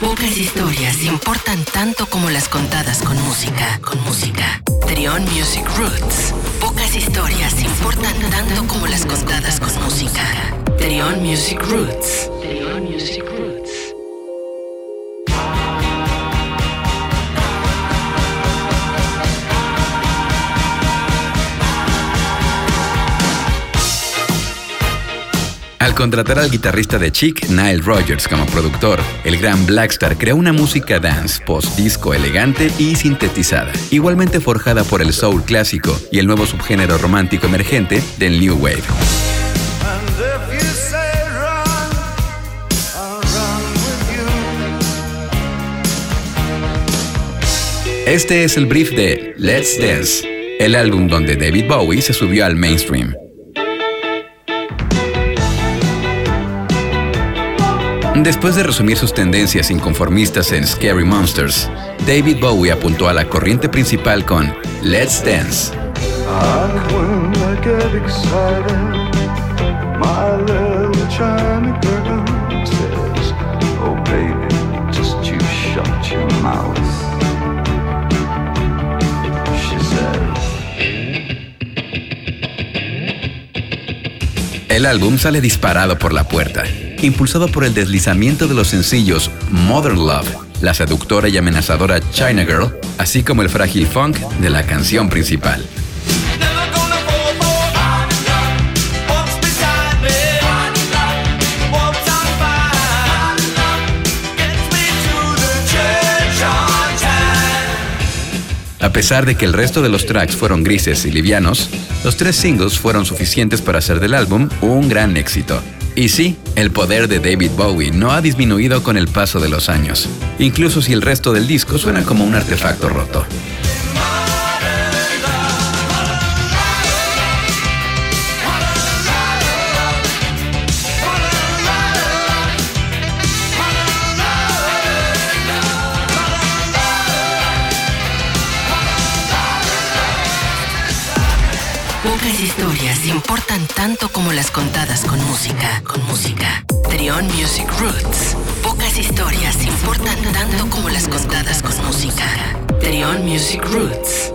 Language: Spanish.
Pocas historias importan tanto como las contadas con música, con música. Trion Music Roots. Pocas historias importan tanto como las contadas con música. Trion Music Roots. Trion Music Al contratar al guitarrista de Chic, Nile Rogers, como productor, el gran Blackstar creó una música dance, post-disco elegante y sintetizada, igualmente forjada por el soul clásico y el nuevo subgénero romántico emergente del New Wave. Este es el brief de Let's Dance, el álbum donde David Bowie se subió al mainstream. Después de resumir sus tendencias inconformistas en Scary Monsters, David Bowie apuntó a la corriente principal con Let's Dance. El álbum sale disparado por la puerta impulsado por el deslizamiento de los sencillos Modern Love, la seductora y amenazadora China Girl, así como el frágil funk de la canción principal. A pesar de que el resto de los tracks fueron grises y livianos, los tres singles fueron suficientes para hacer del álbum un gran éxito. Y sí, el poder de David Bowie no ha disminuido con el paso de los años, incluso si el resto del disco suena como un artefacto roto. Pocas historias importan tanto como las contadas con música, con música. Trion Music Roots. Pocas historias importan tanto como las contadas con música. Trion Music Roots.